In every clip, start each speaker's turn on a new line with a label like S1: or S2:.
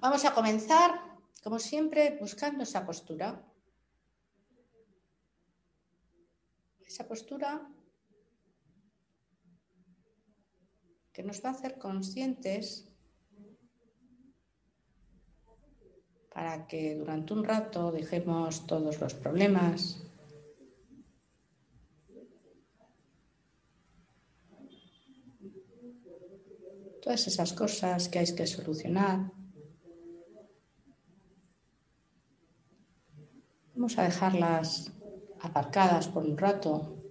S1: Vamos a comenzar, como siempre, buscando esa postura. Esa postura que nos va a hacer conscientes para que durante un rato dejemos todos los problemas, todas esas cosas que hay que solucionar. Vamos a dejarlas aparcadas por un rato.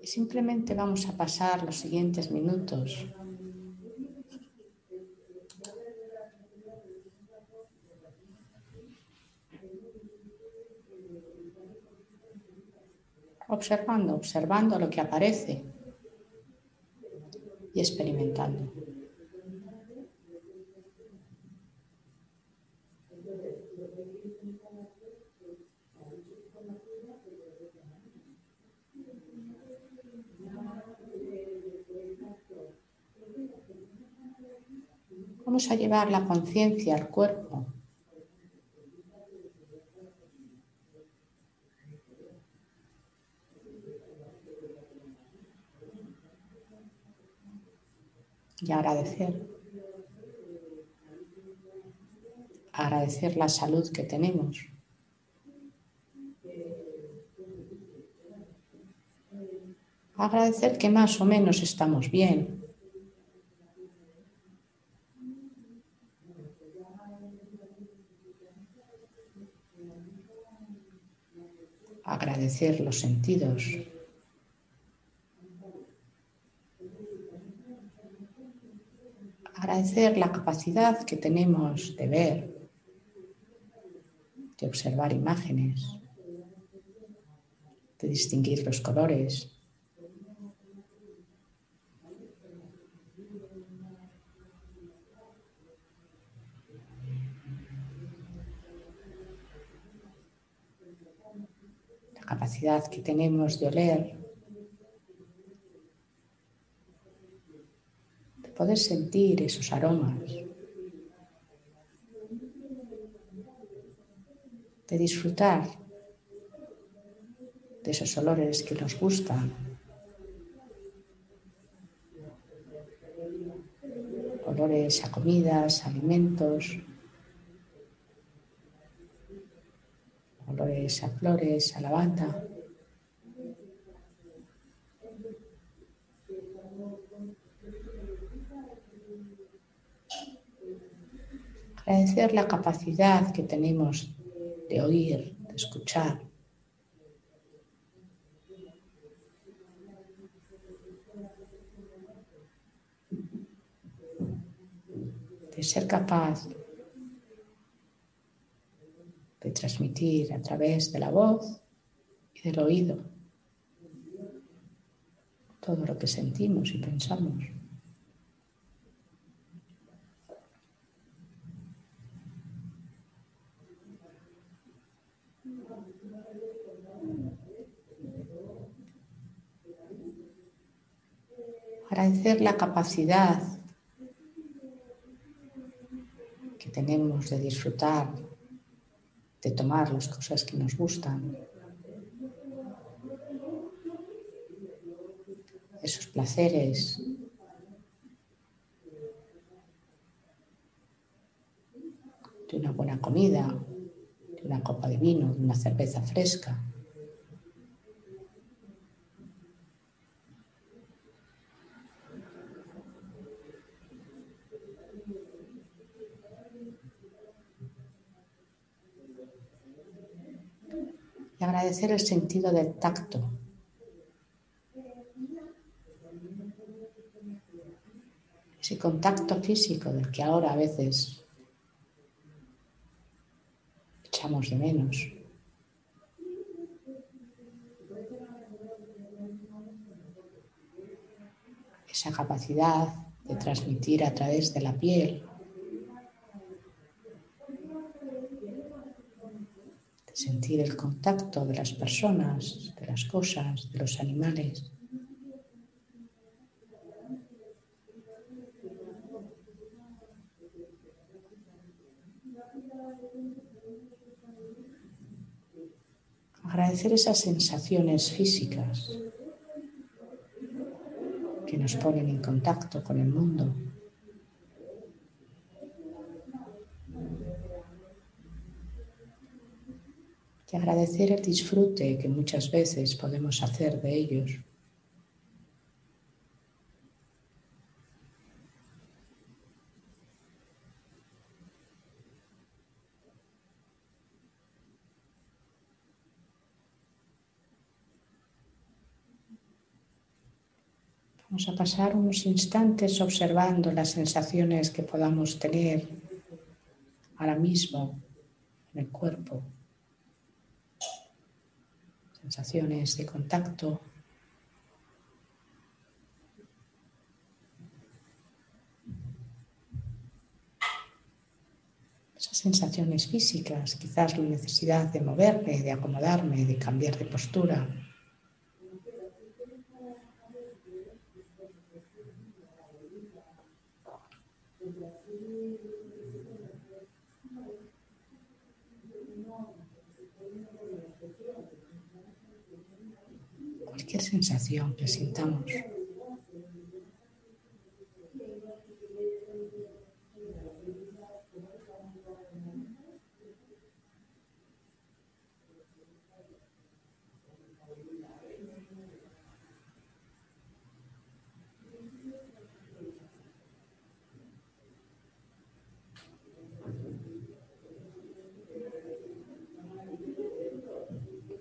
S1: Y simplemente vamos a pasar los siguientes minutos observando, observando lo que aparece experimentando. Vamos a llevar la conciencia al cuerpo. Y agradecer. Agradecer la salud que tenemos. Agradecer que más o menos estamos bien. Agradecer los sentidos. Agradecer la capacidad que tenemos de ver, de observar imágenes, de distinguir los colores. La capacidad que tenemos de oler poder sentir esos aromas, de disfrutar de esos olores que nos gustan. Olores a comidas, alimentos, olores a flores, a lavanda. Agradecer la capacidad que tenemos de oír, de escuchar. de ser capaz de transmitir a través de la voz y del oído todo lo que sentimos y pensamos. Agradecer la capacidad que tenemos de disfrutar, de tomar las cosas que nos gustan, esos placeres. de una buena comida, de una copa de vino, de una cerveza fresca. El sentido del tacto. Ese contacto físico del que ahora a veces echamos de menos. Esa capacidad de transmitir a través de la piel sentir el contacto de las personas, de las cosas, de los animales. Agradecer esas sensaciones físicas que nos ponen en contacto con el mundo. Y agradecer el disfrute que muchas veces podemos hacer de ellos. Vamos a pasar unos instantes observando las sensaciones que podamos tener ahora mismo en el cuerpo sensaciones de contacto. Esas sensaciones físicas, quizás la necesidad de moverme, de acomodarme, de cambiar de postura. Cualquier sensación que sintamos.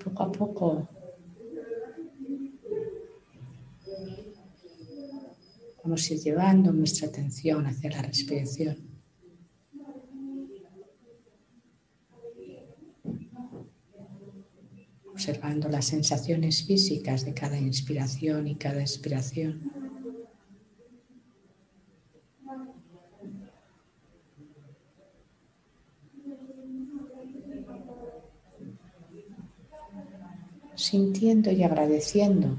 S1: Poco a poco Vamos a ir llevando nuestra atención hacia la respiración. Observando las sensaciones físicas de cada inspiración y cada expiración. Sintiendo y agradeciendo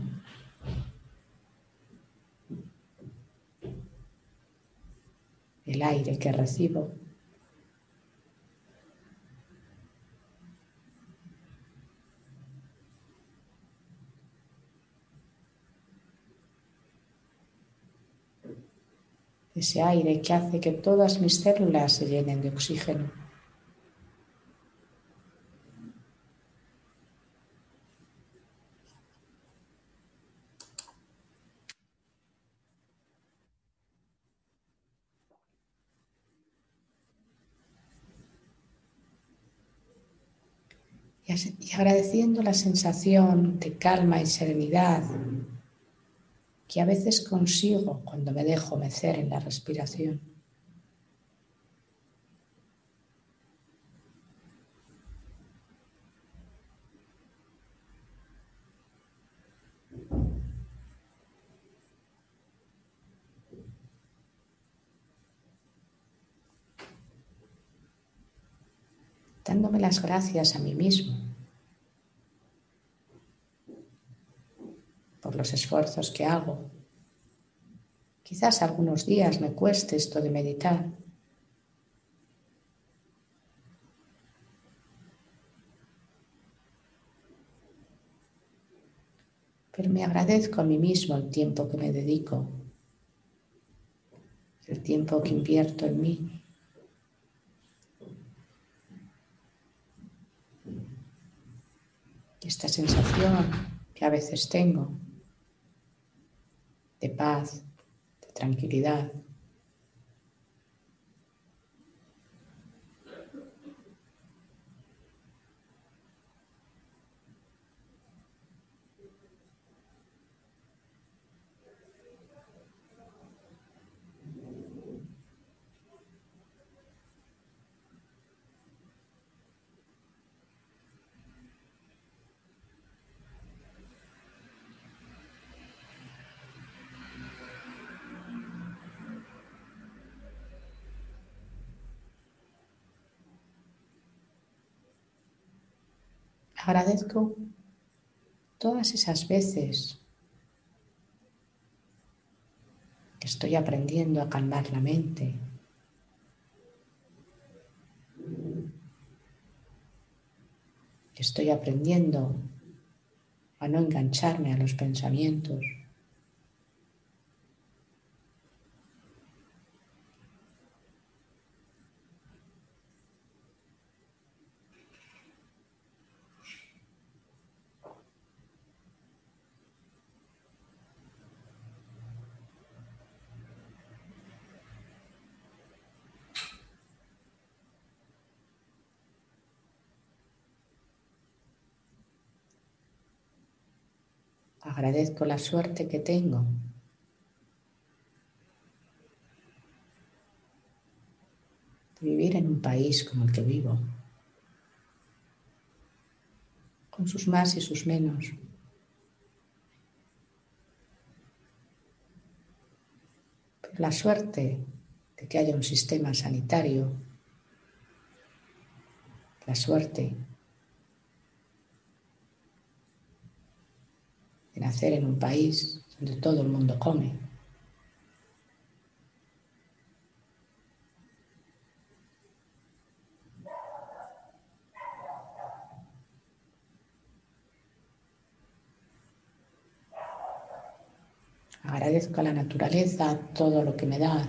S1: el aire que recibo. Ese aire que hace que todas mis células se llenen de oxígeno. y agradeciendo la sensación de calma y serenidad que a veces consigo cuando me dejo mecer en la respiración. dándome las gracias a mí mismo por los esfuerzos que hago. Quizás algunos días me cueste esto de meditar. Pero me agradezco a mí mismo el tiempo que me dedico, el tiempo que invierto en mí. esta sensación que a veces tengo de paz, de tranquilidad. Agradezco todas esas veces que estoy aprendiendo a calmar la mente. Que estoy aprendiendo a no engancharme a los pensamientos. Agradezco la suerte que tengo. De vivir en un país como el que vivo, con sus más y sus menos. la suerte de que haya un sistema sanitario, la suerte nacer en un país donde todo el mundo come. Agradezco a la naturaleza todo lo que me da.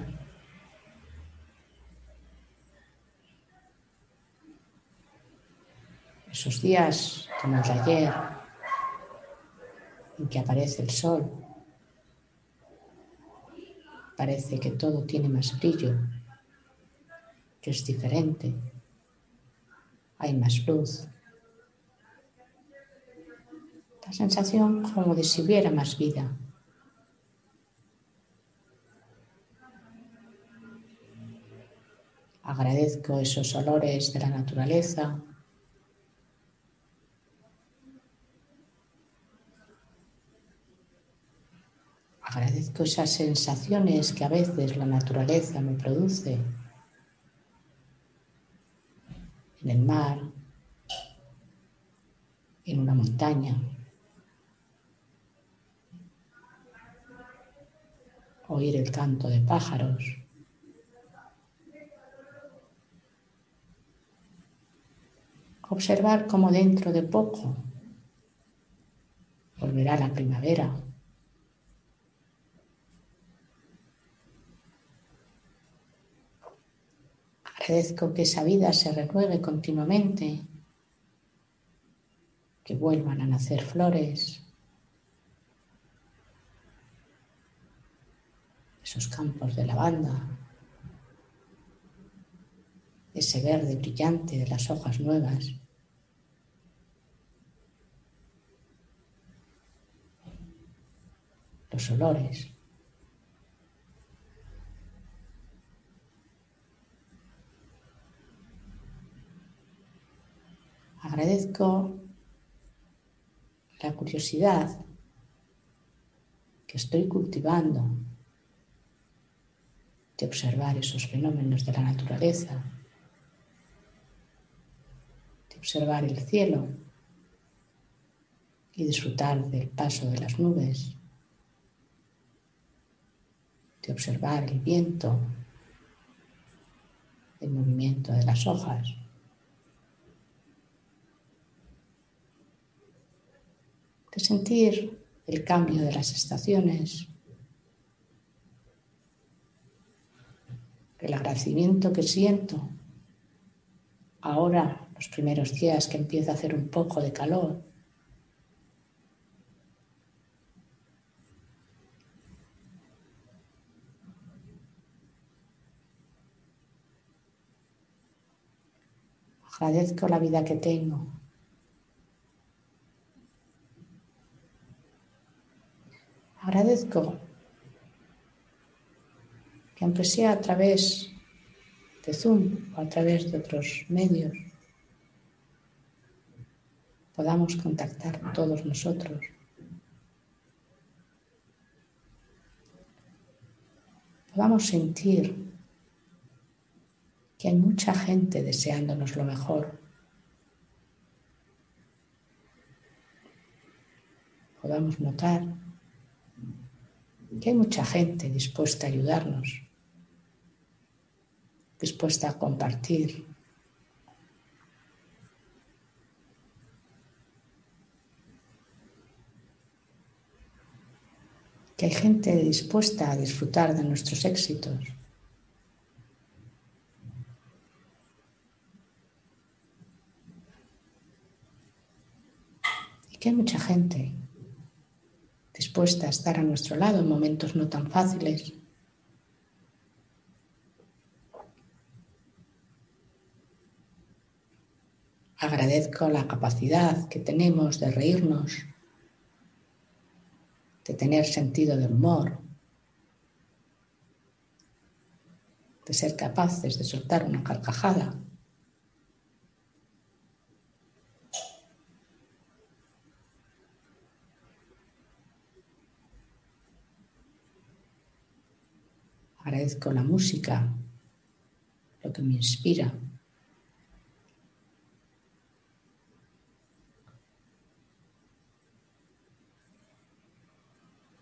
S1: Esos días como los ayer, en que aparece el sol, parece que todo tiene más brillo, que es diferente, hay más luz. La sensación como de si hubiera más vida. Agradezco esos olores de la naturaleza, Agradezco esas sensaciones que a veces la naturaleza me produce en el mar, en una montaña, oír el canto de pájaros. Observar cómo dentro de poco volverá la primavera. Agradezco que esa vida se renueve continuamente, que vuelvan a nacer flores, esos campos de lavanda, ese verde brillante de las hojas nuevas. Los olores. Agradezco la curiosidad que estoy cultivando de observar esos fenómenos de la naturaleza, de observar el cielo y disfrutar del paso de las nubes, de observar el viento, el movimiento de las hojas. De sentir el cambio de las estaciones, el agradecimiento que siento ahora, los primeros días que empieza a hacer un poco de calor. Agradezco la vida que tengo, Agradezco que aunque sea a través de Zoom o a través de otros medios, podamos contactar todos nosotros. Podamos sentir que hay mucha gente deseándonos lo mejor podamos notar que hay mucha gente dispuesta a ayudarnos, dispuesta a compartir. Que hay gente dispuesta a disfrutar de nuestros éxitos. Y que hay mucha gente a estar a nuestro lado en momentos no tan fáciles. Agradezco la capacidad que tenemos de reírnos, de tener sentido de humor, de ser capaces de soltar una carcajada. Agradezco la música, lo que me inspira.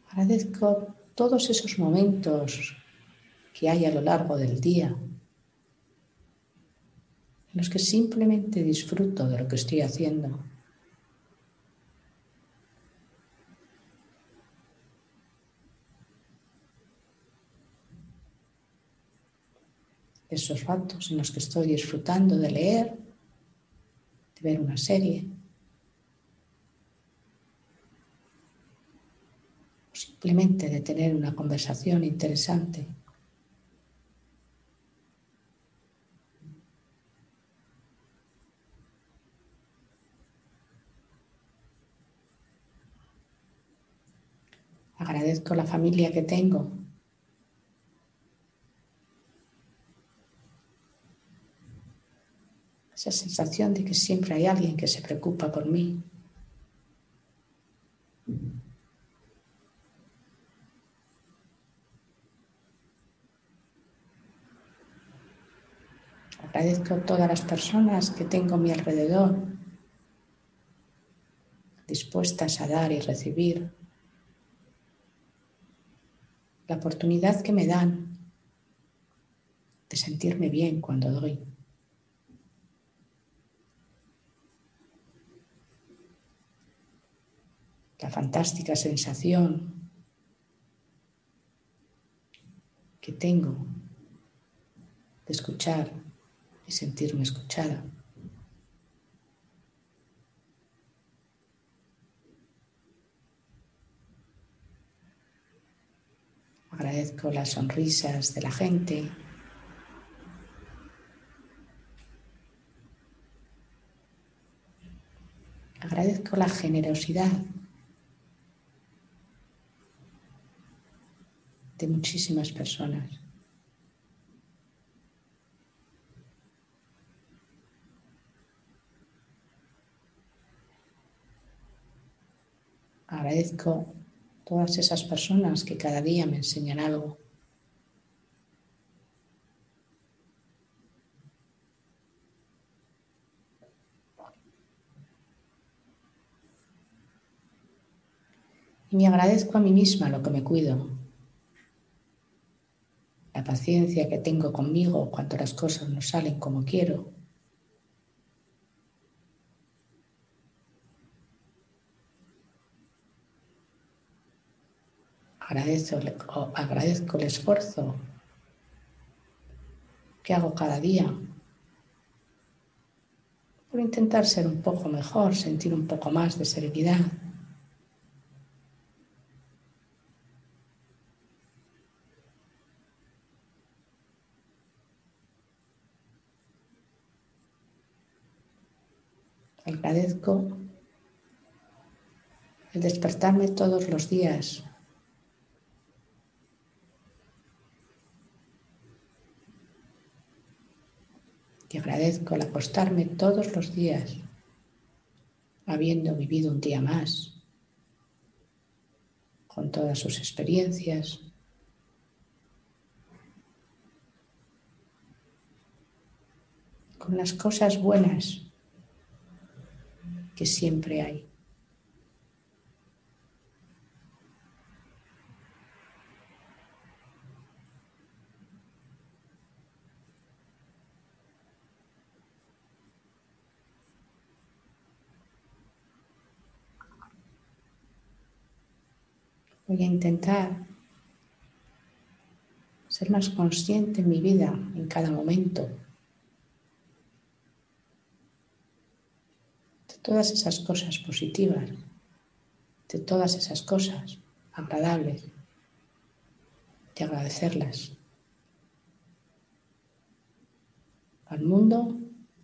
S1: Agradezco todos esos momentos que hay a lo largo del día en los que simplemente disfruto de lo que estoy haciendo. Esos ratos en los que estoy disfrutando de leer, de ver una serie, o simplemente de tener una conversación interesante. Agradezco la familia que tengo, esa sensación de que siempre hay alguien que se preocupa por mí. Agradezco a todas las personas que tengo a mi alrededor, dispuestas a dar y recibir. La oportunidad que me dan de sentirme bien cuando doy. La fantástica sensación que tengo de escuchar y sentirme escuchada. Agradezco las sonrisas de la gente. Agradezco la generosidad de muchísimas personas. Agradezco todas esas personas que cada día me enseñan algo. Y me agradezco a mí misma lo que me cuido, la paciencia que tengo conmigo cuando las cosas no salen como quiero. Agradezco, agradezco el esfuerzo que hago cada día por intentar ser un poco mejor, sentir un poco más de serenidad. Agradezco el despertarme todos los días. Y agradezco el acostarme todos los días, habiendo vivido un día más, con todas sus experiencias, con las cosas buenas que siempre hay. Voy a intentar ser más consciente en mi vida en cada momento. Todas esas cosas positivas, de todas esas cosas agradables, de agradecerlas al mundo,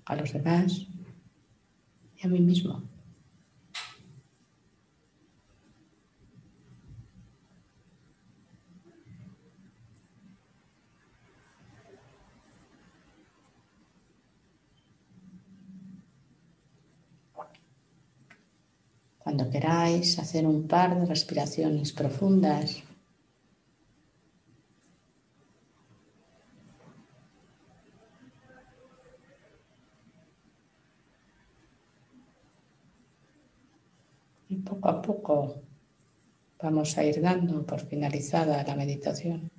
S1: a los demás y a mí mismo. Cuando queráis hacer un par de respiraciones profundas, y poco a poco vamos a ir dando por finalizada la meditación.